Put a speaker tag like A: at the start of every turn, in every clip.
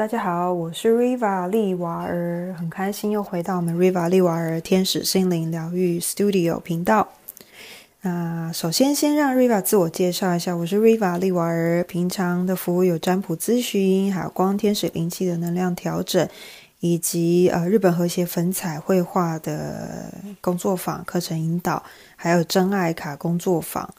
A: 大家好，我是 Riva 利瓦尔，很开心又回到我们 Riva 利瓦尔天使心灵疗愈 Studio 频道。那首先先让 Riva 自我介绍一下，我是 Riva 利瓦尔，平常的服务有占卜咨询，还有光天使灵气的能量调整，以及呃日本和谐粉彩绘画的工作坊课程引导，还有真爱卡工作坊。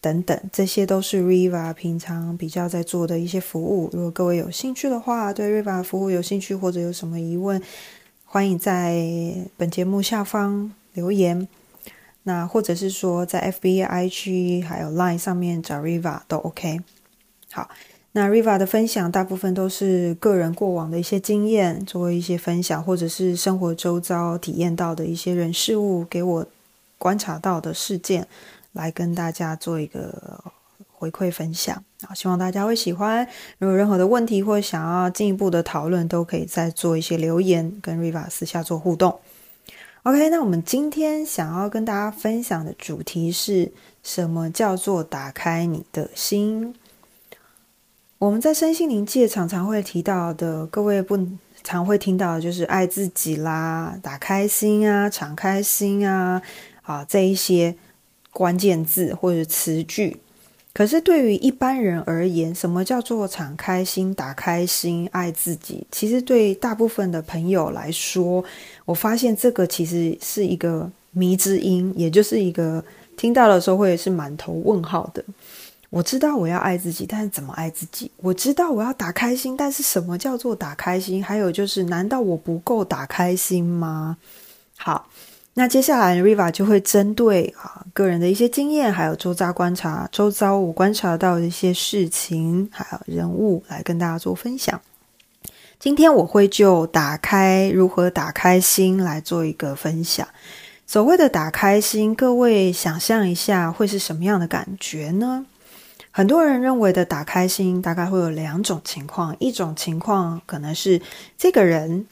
A: 等等，这些都是 Riva 平常比较在做的一些服务。如果各位有兴趣的话，对 Riva 服务有兴趣或者有什么疑问，欢迎在本节目下方留言。那或者是说在 FB、IG 还有 Line 上面找 Riva 都 OK。好，那 Riva 的分享大部分都是个人过往的一些经验，作为一些分享，或者是生活周遭体验到的一些人事物，给我观察到的事件。来跟大家做一个回馈分享啊，希望大家会喜欢。如果有任何的问题或想要进一步的讨论，都可以再做一些留言，跟 Riva 私下做互动。OK，那我们今天想要跟大家分享的主题是什么？叫做打开你的心。我们在身心灵界常常会提到的，各位不常会听到的就是爱自己啦，打开心啊，敞开心啊，啊这一些。关键字或者词句，可是对于一般人而言，什么叫做敞开心、打开心、爱自己？其实对大部分的朋友来说，我发现这个其实是一个迷之音，也就是一个听到的时候会是满头问号的。我知道我要爱自己，但是怎么爱自己？我知道我要打开心，但是什么叫做打开心？还有就是，难道我不够打开心吗？好。那接下来，Riva 就会针对啊个人的一些经验，还有周遭观察、周遭我观察到的一些事情，还有人物，来跟大家做分享。今天我会就打开如何打开心来做一个分享。所谓的打开心，各位想象一下会是什么样的感觉呢？很多人认为的打开心，大概会有两种情况，一种情况可能是这个人。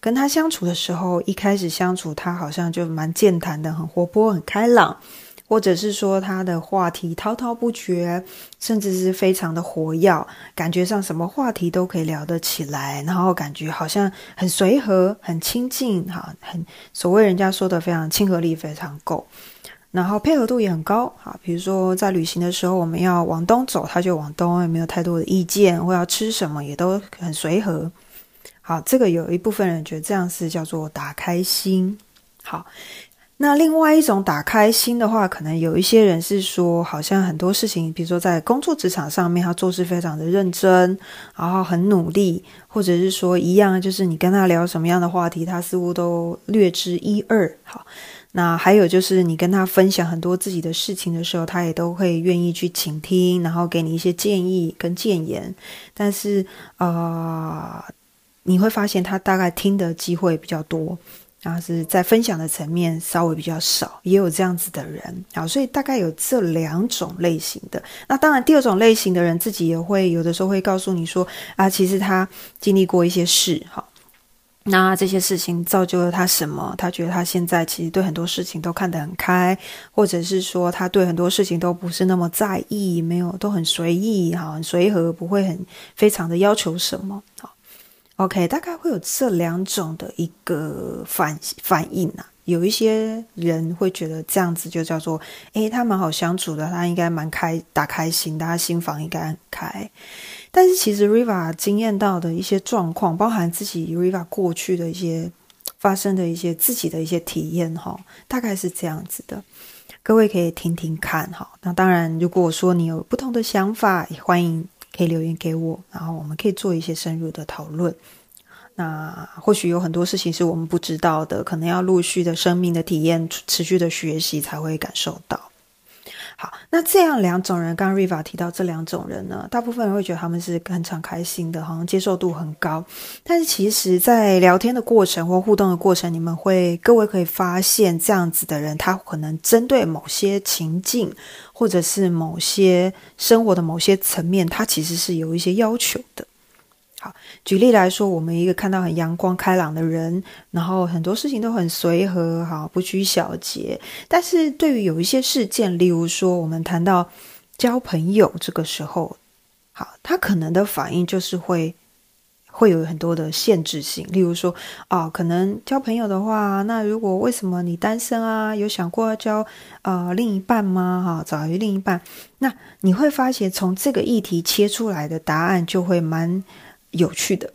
A: 跟他相处的时候，一开始相处他好像就蛮健谈的，很活泼、很开朗，或者是说他的话题滔滔不绝，甚至是非常的活跃，感觉上什么话题都可以聊得起来，然后感觉好像很随和、很亲近，哈，很所谓人家说的非常亲和力非常够，然后配合度也很高，哈，比如说在旅行的时候，我们要往东走，他就往东，也没有太多的意见，或要吃什么也都很随和。好，这个有一部分人觉得这样是叫做打开心。好，那另外一种打开心的话，可能有一些人是说，好像很多事情，比如说在工作职场上面，他做事非常的认真，然后很努力，或者是说一样，就是你跟他聊什么样的话题，他似乎都略知一二。好，那还有就是你跟他分享很多自己的事情的时候，他也都会愿意去倾听，然后给你一些建议跟建言。但是啊。你会发现他大概听的机会比较多，然后是在分享的层面稍微比较少，也有这样子的人啊，所以大概有这两种类型的。那当然，第二种类型的人自己也会有的时候会告诉你说啊，其实他经历过一些事，哈，那这些事情造就了他什么？他觉得他现在其实对很多事情都看得很开，或者是说他对很多事情都不是那么在意，没有都很随意，哈，很随和，不会很非常的要求什么，好。OK，大概会有这两种的一个反反应啊。有一些人会觉得这样子就叫做，诶，他蛮好相处的，他应该蛮开打开心，他心房应该很开。但是其实 Riva 经验到的一些状况，包含自己 Riva 过去的一些发生的一些自己的一些体验哈，大概是这样子的。各位可以听听看哈。那当然，如果说你有不同的想法，欢迎。可以留言给我，然后我们可以做一些深入的讨论。那或许有很多事情是我们不知道的，可能要陆续的生命的体验、持续的学习才会感受到。好，那这样两种人，刚刚 Riva 提到这两种人呢，大部分人会觉得他们是很敞开心的，好像接受度很高。但是其实，在聊天的过程或互动的过程，你们会各位可以发现，这样子的人，他可能针对某些情境，或者是某些生活的某些层面，他其实是有一些要求的。好，举例来说，我们一个看到很阳光开朗的人，然后很多事情都很随和，哈，不拘小节。但是对于有一些事件，例如说我们谈到交朋友这个时候，好，他可能的反应就是会会有很多的限制性。例如说，啊，可能交朋友的话，那如果为什么你单身啊？有想过要交呃另一半吗？哈，找一另一半，那你会发现从这个议题切出来的答案就会蛮有趣的。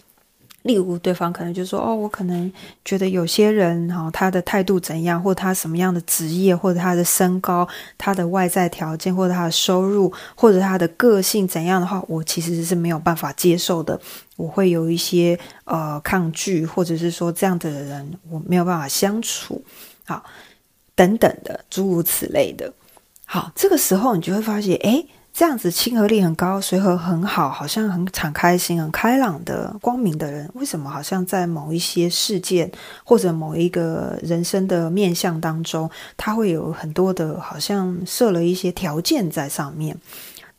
A: 例如，对方可能就说：“哦，我可能觉得有些人哈，他的态度怎样，或他什么样的职业，或者他的身高、他的外在条件，或者他的收入，或者他的个性怎样的话，我其实是没有办法接受的。我会有一些呃抗拒，或者是说这样的人我没有办法相处，好，等等的诸如此类的。好，这个时候你就会发现，哎。”这样子亲和力很高、随和很好、好像很敞开心、很开朗的光明的人，为什么好像在某一些事件或者某一个人生的面相当中，他会有很多的，好像设了一些条件在上面？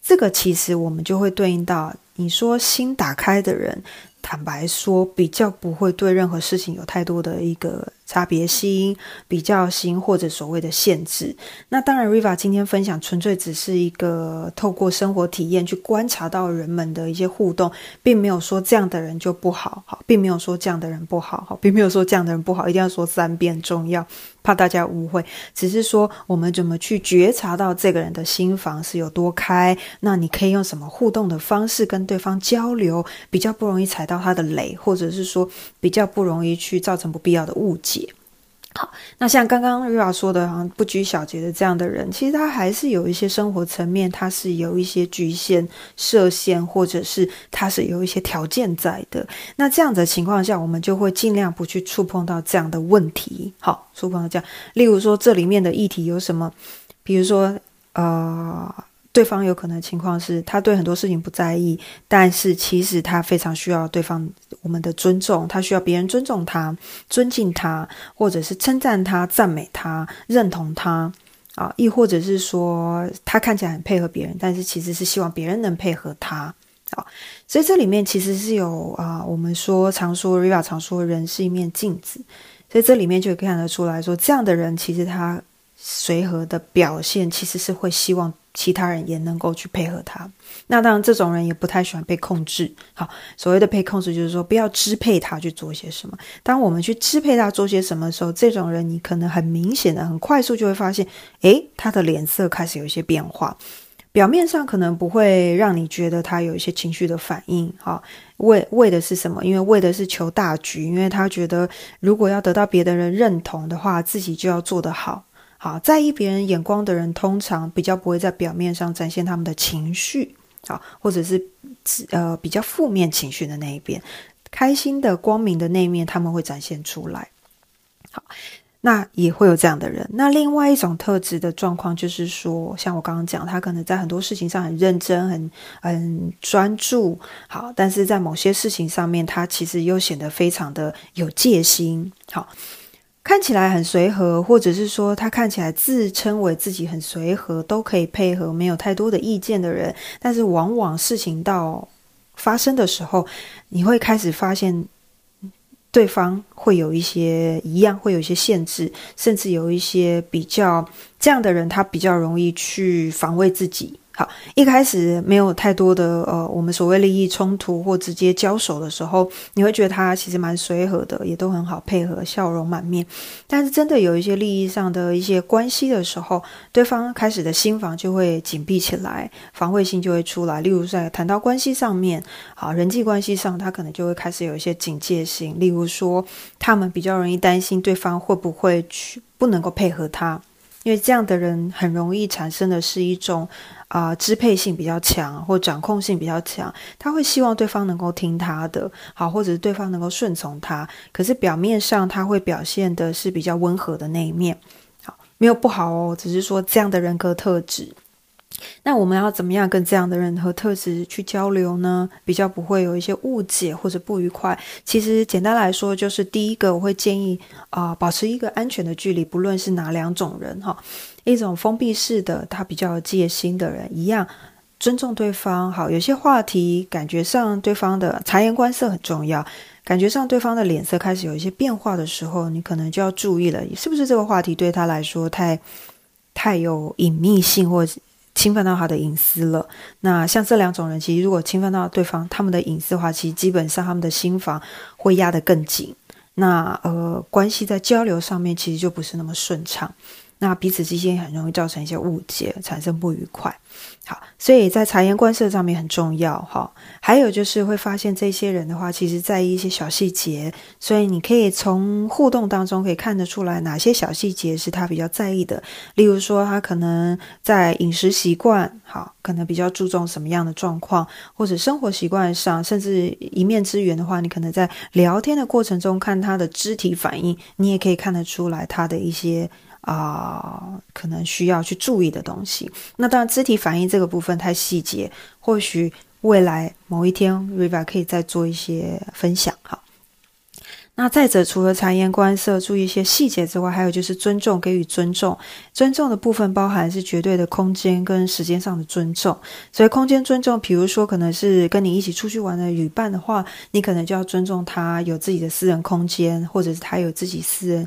A: 这个其实我们就会对应到你说心打开的人。坦白说，比较不会对任何事情有太多的一个差别心、比较心或者所谓的限制。那当然，Riva 今天分享纯粹只是一个透过生活体验去观察到人们的一些互动，并没有说这样的人就不好，好，并没有说这样的人不好，好，并没有说这样的人不好，一定要说三遍重要。怕大家误会，只是说我们怎么去觉察到这个人的心房是有多开？那你可以用什么互动的方式跟对方交流，比较不容易踩到他的雷，或者是说比较不容易去造成不必要的误解。好，那像刚刚瑞 a 说的，好像不拘小节的这样的人，其实他还是有一些生活层面，他是有一些局限、设限，或者是他是有一些条件在的。那这样的情况下，我们就会尽量不去触碰到这样的问题。好，触碰到这样，例如说这里面的议题有什么？比如说，呃。对方有可能情况是他对很多事情不在意，但是其实他非常需要对方我们的尊重，他需要别人尊重他、尊敬他，或者是称赞他、赞美他、认同他啊，亦或者是说他看起来很配合别人，但是其实是希望别人能配合他啊。所以这里面其实是有啊，我们说常说 Riva 常说人是一面镜子，所以这里面就看得出来说，这样的人其实他随和的表现其实是会希望。其他人也能够去配合他，那当然这种人也不太喜欢被控制。好，所谓的被控制就是说不要支配他去做些什么。当我们去支配他做些什么的时候，这种人你可能很明显的、很快速就会发现，诶，他的脸色开始有一些变化。表面上可能不会让你觉得他有一些情绪的反应。好，为为的是什么？因为为的是求大局，因为他觉得如果要得到别的人认同的话，自己就要做得好。好，在意别人眼光的人，通常比较不会在表面上展现他们的情绪，好，或者是呃比较负面情绪的那一边，开心的、光明的那一面，他们会展现出来。好，那也会有这样的人。那另外一种特质的状况，就是说，像我刚刚讲，他可能在很多事情上很认真、很很专注，好，但是在某些事情上面，他其实又显得非常的有戒心，好。看起来很随和，或者是说他看起来自称为自己很随和，都可以配合，没有太多的意见的人，但是往往事情到发生的时候，你会开始发现对方会有一些一样，会有一些限制，甚至有一些比较这样的人，他比较容易去防卫自己。好，一开始没有太多的呃，我们所谓利益冲突或直接交手的时候，你会觉得他其实蛮随和的，也都很好配合，笑容满面。但是真的有一些利益上的一些关系的时候，对方开始的心房就会紧闭起来，防卫性就会出来。例如在谈到关系上面，好人际关系上，他可能就会开始有一些警戒性。例如说，他们比较容易担心对方会不会去不能够配合他，因为这样的人很容易产生的是一种。啊，支配性比较强，或掌控性比较强，他会希望对方能够听他的，好，或者是对方能够顺从他。可是表面上他会表现的是比较温和的那一面，好，没有不好哦，只是说这样的人格特质。那我们要怎么样跟这样的人和特质去交流呢？比较不会有一些误解或者不愉快。其实简单来说，就是第一个，我会建议啊，保持一个安全的距离，不论是哪两种人哈，一种封闭式的，他比较戒心的人，一样尊重对方。好，有些话题感觉上对方的察言观色很重要，感觉上对方的脸色开始有一些变化的时候，你可能就要注意了，是不是这个话题对他来说太太有隐秘性或。侵犯到他的隐私了。那像这两种人，其实如果侵犯到对方他们的隐私的话，其实基本上他们的心房会压得更紧。那呃，关系在交流上面其实就不是那么顺畅。那彼此之间很容易造成一些误解，产生不愉快。好，所以在察言观色上面很重要哈。还有就是会发现这些人的话，其实在意一些小细节，所以你可以从互动当中可以看得出来哪些小细节是他比较在意的。例如说，他可能在饮食习惯，好，可能比较注重什么样的状况，或者生活习惯上，甚至一面之缘的话，你可能在聊天的过程中看他的肢体反应，你也可以看得出来他的一些。啊，可能需要去注意的东西。那当然，肢体反应这个部分太细节，或许未来某一天，Riva 可以再做一些分享。哈，那再者，除了察言观色、注意一些细节之外，还有就是尊重，给予尊重。尊重的部分包含是绝对的空间跟时间上的尊重。所以，空间尊重，比如说可能是跟你一起出去玩的旅伴的话，你可能就要尊重他有自己的私人空间，或者是他有自己私人。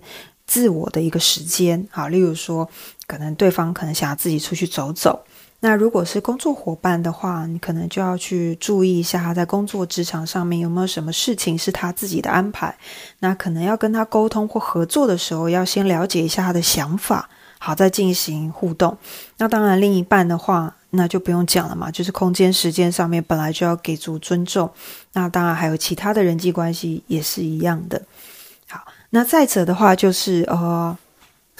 A: 自我的一个时间，好，例如说，可能对方可能想要自己出去走走。那如果是工作伙伴的话，你可能就要去注意一下他在工作职场上面有没有什么事情是他自己的安排。那可能要跟他沟通或合作的时候，要先了解一下他的想法，好再进行互动。那当然，另一半的话，那就不用讲了嘛，就是空间、时间上面本来就要给足尊重。那当然还有其他的人际关系也是一样的。那再者的话，就是呃，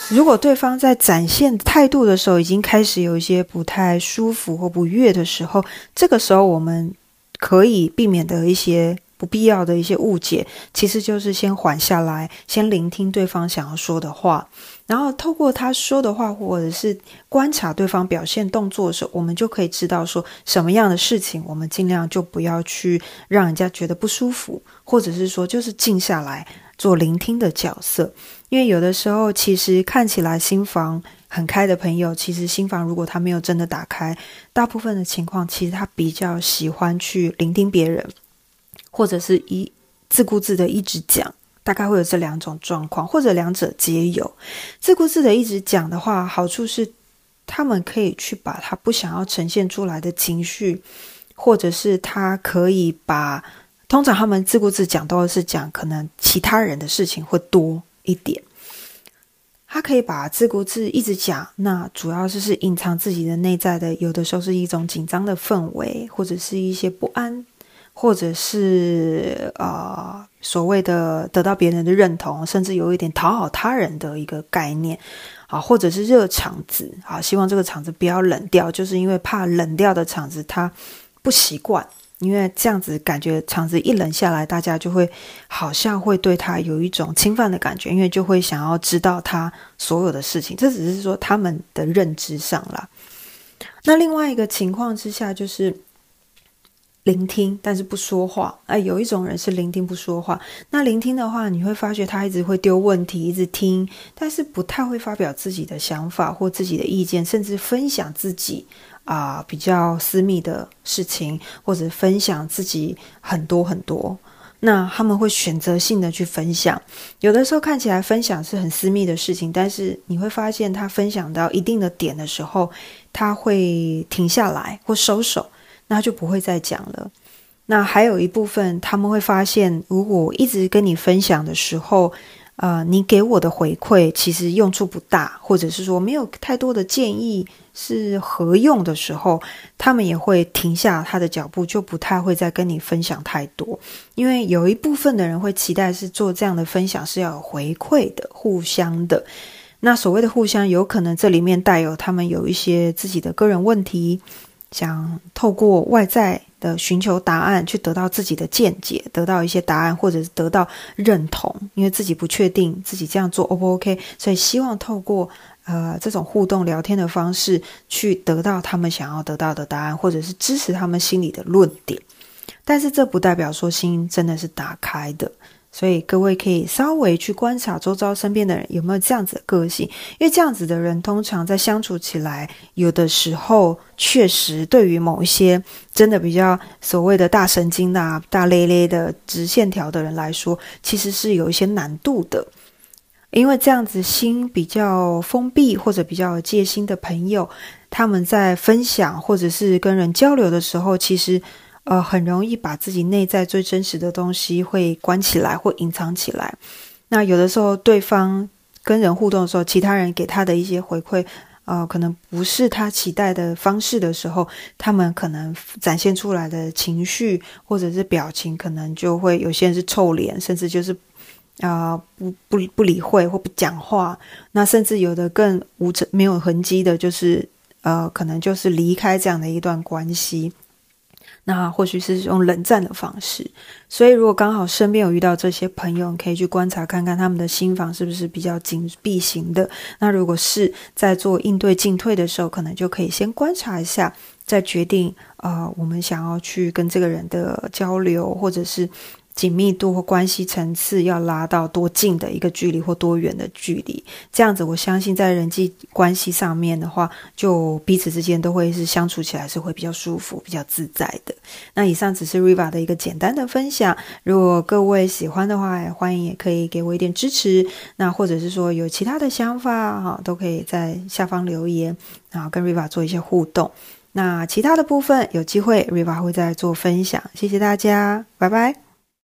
A: 如果对方在展现态度的时候，已经开始有一些不太舒服或不悦的时候，这个时候我们可以避免的一些不必要的一些误解，其实就是先缓下来，先聆听对方想要说的话，然后透过他说的话，或者是观察对方表现动作的时候，我们就可以知道说什么样的事情，我们尽量就不要去让人家觉得不舒服，或者是说就是静下来。做聆听的角色，因为有的时候其实看起来心房很开的朋友，其实心房如果他没有真的打开，大部分的情况其实他比较喜欢去聆听别人，或者是一自顾自的一直讲，大概会有这两种状况，或者两者皆有。自顾自的一直讲的话，好处是他们可以去把他不想要呈现出来的情绪，或者是他可以把。通常他们自顾自讲都是讲可能其他人的事情会多一点，他可以把自顾自一直讲，那主要就是隐藏自己的内在的，有的时候是一种紧张的氛围，或者是一些不安，或者是呃所谓的得到别人的认同，甚至有一点讨好他人的一个概念啊，或者是热场子啊，希望这个场子不要冷掉，就是因为怕冷掉的场子他不习惯。因为这样子感觉场子一冷下来，大家就会好像会对他有一种侵犯的感觉，因为就会想要知道他所有的事情。这只是说他们的认知上啦。那另外一个情况之下，就是聆听，但是不说话。哎，有一种人是聆听不说话。那聆听的话，你会发觉他一直会丢问题，一直听，但是不太会发表自己的想法或自己的意见，甚至分享自己。啊，比较私密的事情，或者分享自己很多很多，那他们会选择性的去分享。有的时候看起来分享是很私密的事情，但是你会发现他分享到一定的点的时候，他会停下来或收手，那就不会再讲了。那还有一部分，他们会发现，如果一直跟你分享的时候，呃，你给我的回馈其实用处不大，或者是说没有太多的建议。是合用的时候，他们也会停下他的脚步，就不太会再跟你分享太多。因为有一部分的人会期待是做这样的分享是要有回馈的、互相的。那所谓的互相，有可能这里面带有他们有一些自己的个人问题，想透过外在的寻求答案，去得到自己的见解，得到一些答案，或者是得到认同，因为自己不确定自己这样做 O 不 OK，所以希望透过。呃，这种互动聊天的方式，去得到他们想要得到的答案，或者是支持他们心里的论点。但是这不代表说心真的是打开的，所以各位可以稍微去观察周遭身边的人有没有这样子的个性，因为这样子的人通常在相处起来，有的时候确实对于某一些真的比较所谓的大神经啊、大咧咧的直线条的人来说，其实是有一些难度的。因为这样子心比较封闭或者比较戒心的朋友，他们在分享或者是跟人交流的时候，其实呃很容易把自己内在最真实的东西会关起来或隐藏起来。那有的时候对方跟人互动的时候，其他人给他的一些回馈。呃，可能不是他期待的方式的时候，他们可能展现出来的情绪或者是表情，可能就会有些人是臭脸，甚至就是啊不不不理会或不讲话。那甚至有的更无没有痕迹的，就是呃，可能就是离开这样的一段关系。那或许是用冷战的方式，所以如果刚好身边有遇到这些朋友，可以去观察看看他们的心房是不是比较紧闭型的。那如果是在做应对进退的时候，可能就可以先观察一下，再决定啊，我们想要去跟这个人的交流，或者是。紧密度或关系层次要拉到多近的一个距离或多远的距离，这样子我相信在人际关系上面的话，就彼此之间都会是相处起来是会比较舒服、比较自在的。那以上只是 Riva 的一个简单的分享，如果各位喜欢的话，欢迎也可以给我一点支持。那或者是说有其他的想法哈，都可以在下方留言，然后跟 Riva 做一些互动。那其他的部分有机会 Riva 会再做分享。谢谢大家，拜拜。